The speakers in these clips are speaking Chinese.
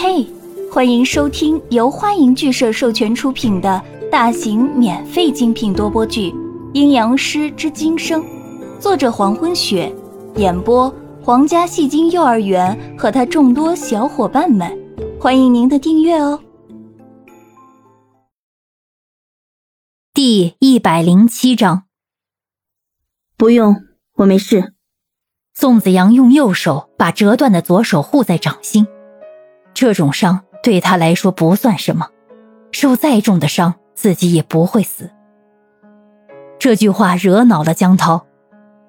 嘿，欢迎收听由欢迎剧社授权出品的大型免费精品多播剧《阴阳师之今生》，作者黄昏雪，演播皇家戏精幼儿园和他众多小伙伴们，欢迎您的订阅哦。第一百零七章，不用，我没事。宋子阳用右手把折断的左手护在掌心。这种伤对他来说不算什么，受再重的伤，自己也不会死。这句话惹恼了江涛。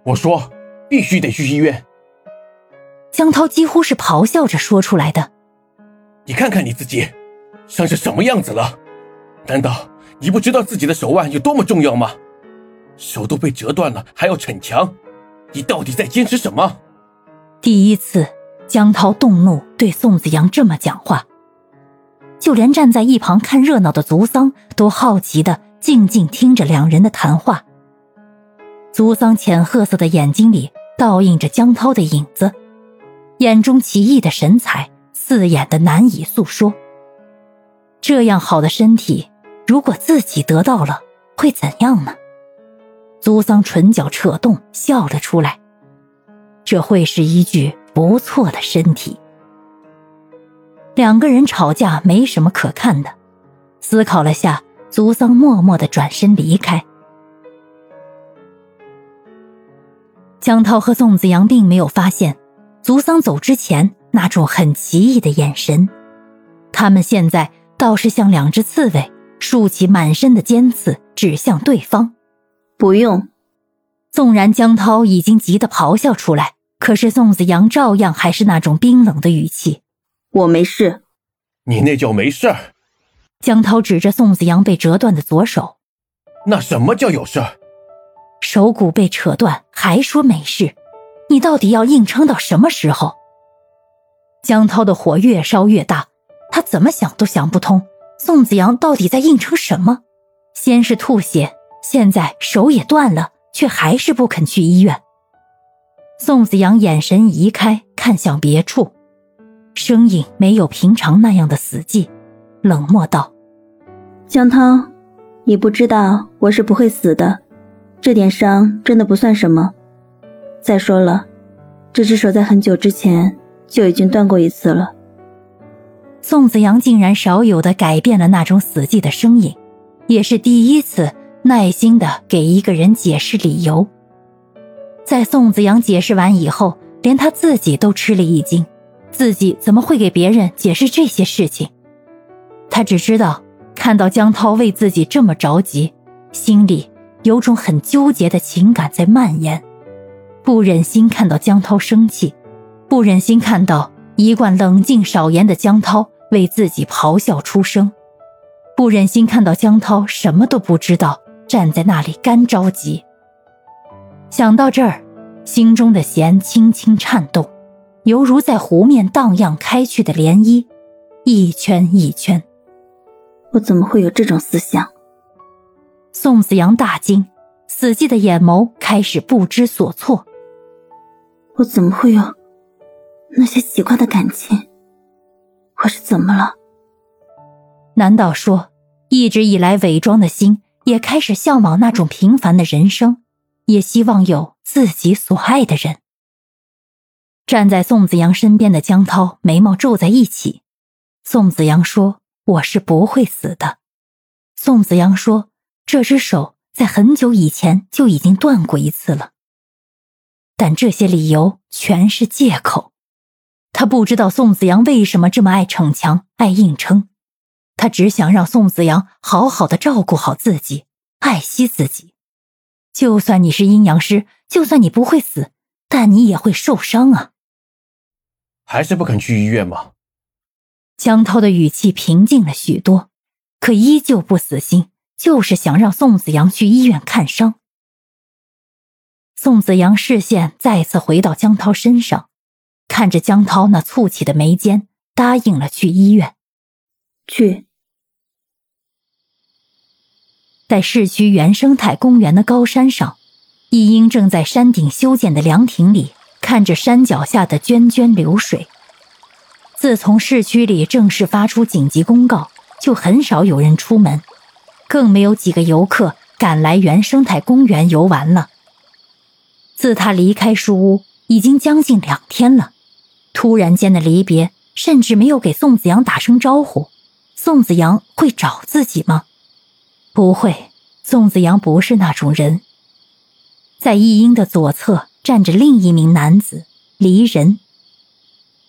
我说，必须得去医院。江涛几乎是咆哮着说出来的。你看看你自己，伤成什么样子了？难道你不知道自己的手腕有多么重要吗？手都被折断了，还要逞强，你到底在坚持什么？第一次。江涛动怒，对宋子阳这么讲话，就连站在一旁看热闹的族桑都好奇的静静听着两人的谈话。族桑浅褐色的眼睛里倒映着江涛的影子，眼中奇异的神采刺眼的难以诉说。这样好的身体，如果自己得到了，会怎样呢？族桑唇角扯动，笑了出来。这会是一句。不错的身体。两个人吵架没什么可看的。思考了下，足桑默默的转身离开。江涛和宋子阳并没有发现，足桑走之前那种很奇异的眼神。他们现在倒是像两只刺猬，竖起满身的尖刺，指向对方。不用。纵然江涛已经急得咆哮出来。可是宋子阳照样还是那种冰冷的语气：“我没事。”“你那叫没事？”江涛指着宋子阳被折断的左手：“那什么叫有事？手骨被扯断还说没事？你到底要硬撑到什么时候？”江涛的火越烧越大，他怎么想都想不通，宋子阳到底在硬撑什么？先是吐血，现在手也断了，却还是不肯去医院。宋子阳眼神移开，看向别处，声音没有平常那样的死寂，冷漠道：“江涛，你不知道我是不会死的，这点伤真的不算什么。再说了，这只手在很久之前就已经断过一次了。”宋子阳竟然少有的改变了那种死寂的声音，也是第一次耐心的给一个人解释理由。在宋子阳解释完以后，连他自己都吃了一惊，自己怎么会给别人解释这些事情？他只知道看到江涛为自己这么着急，心里有种很纠结的情感在蔓延，不忍心看到江涛生气，不忍心看到一贯冷静少言的江涛为自己咆哮出声，不忍心看到江涛什么都不知道，站在那里干着急。想到这儿，心中的弦轻轻颤动，犹如在湖面荡漾开去的涟漪，一圈一圈。我怎么会有这种思想？宋子阳大惊，死寂的眼眸开始不知所措。我怎么会有那些奇怪的感情？我是怎么了？难道说，一直以来伪装的心也开始向往那种平凡的人生？也希望有自己所爱的人。站在宋子阳身边的江涛眉毛皱在一起。宋子阳说：“我是不会死的。”宋子阳说：“这只手在很久以前就已经断过一次了。”但这些理由全是借口。他不知道宋子阳为什么这么爱逞强、爱硬撑。他只想让宋子阳好好的照顾好自己，爱惜自己。就算你是阴阳师，就算你不会死，但你也会受伤啊！还是不肯去医院吗？江涛的语气平静了许多，可依旧不死心，就是想让宋子阳去医院看伤。宋子阳视线再次回到江涛身上，看着江涛那蹙起的眉间，答应了去医院。去。在市区原生态公园的高山上，一英正在山顶修建的凉亭里看着山脚下的涓涓流水。自从市区里正式发出紧急公告，就很少有人出门，更没有几个游客敢来原生态公园游玩了。自他离开书屋已经将近两天了，突然间的离别，甚至没有给宋子阳打声招呼。宋子阳会找自己吗？不会，宋子阳不是那种人。在易英的左侧站着另一名男子离人。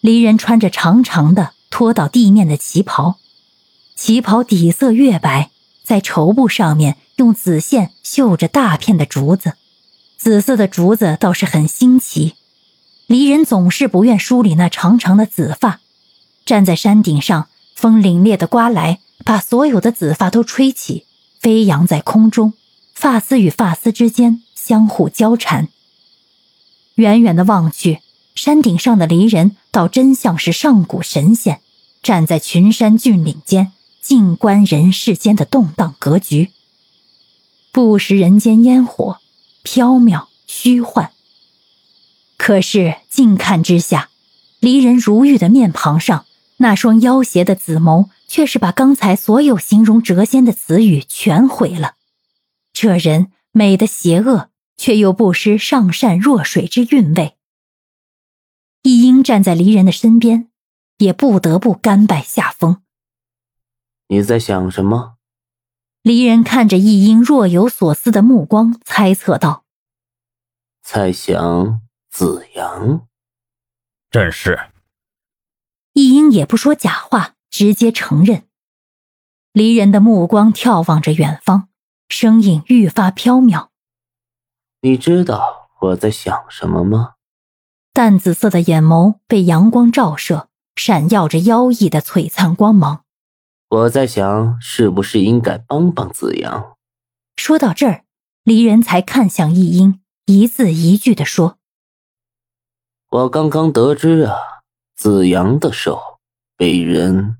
离人穿着长长的拖到地面的旗袍，旗袍底色月白，在绸布上面用紫线绣着大片的竹子。紫色的竹子倒是很新奇，离人总是不愿梳理那长长的紫发。站在山顶上，风凛冽的刮来，把所有的紫发都吹起，飞扬在空中，发丝与发丝之间相互交缠。远远的望去，山顶上的离人倒真像是上古神仙，站在群山峻岭间，静观人世间的动荡格局，不食人间烟火。缥缈虚幻，可是近看之下，离人如玉的面庞上，那双妖邪的紫眸，却是把刚才所有形容谪仙的词语全毁了。这人美的邪恶，却又不失上善若水之韵味。一英站在离人的身边，也不得不甘拜下风。你在想什么？离人看着易英若有所思的目光，猜测道：“猜想子阳。”正是。易英也不说假话，直接承认。离人的目光眺望着远方，声音愈发飘渺：“你知道我在想什么吗？”淡紫色的眼眸被阳光照射，闪耀着妖异的璀璨光芒。我在想，是不是应该帮帮子阳？说到这儿，离人才看向易英，一字一句的说：“我刚刚得知啊，子阳的手被人